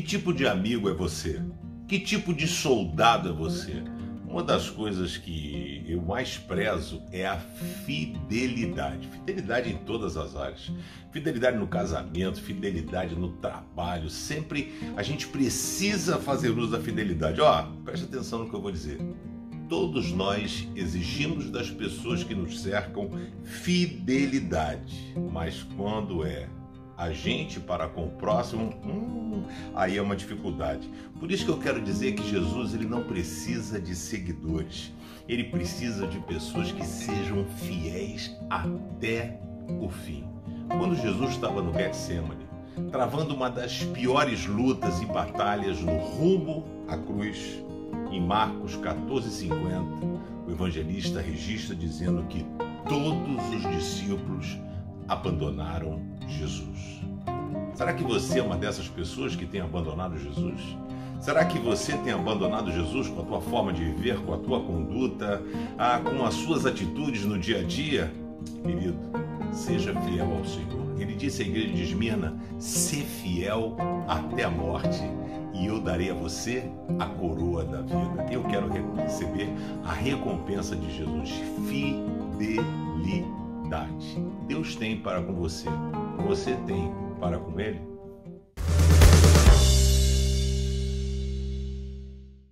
tipo de amigo é você? Que tipo de soldado é você? Uma das coisas que eu mais prezo é a fidelidade. Fidelidade em todas as áreas. Fidelidade no casamento, fidelidade no trabalho. Sempre a gente precisa fazer uso da fidelidade. Ó, preste atenção no que eu vou dizer. Todos nós exigimos das pessoas que nos cercam fidelidade, mas quando é a gente para com o próximo, hum, aí é uma dificuldade. Por isso que eu quero dizer que Jesus ele não precisa de seguidores, ele precisa de pessoas que sejam fiéis até o fim. Quando Jesus estava no Getsemane, travando uma das piores lutas e batalhas no rumo à cruz, em Marcos 14:50, o evangelista registra dizendo que todos os discípulos abandonaram Jesus. Será que você é uma dessas pessoas que tem abandonado Jesus? Será que você tem abandonado Jesus com a tua forma de viver, com a tua conduta, com as suas atitudes no dia a dia? Querido, seja fiel ao Senhor. Ele disse à igreja de Esmirna: "Se fiel até a morte, e eu darei a você a coroa da vida." Eu quero receber a recompensa de Jesus, fidelidade. Deus tem para com você. Você tem para com ele?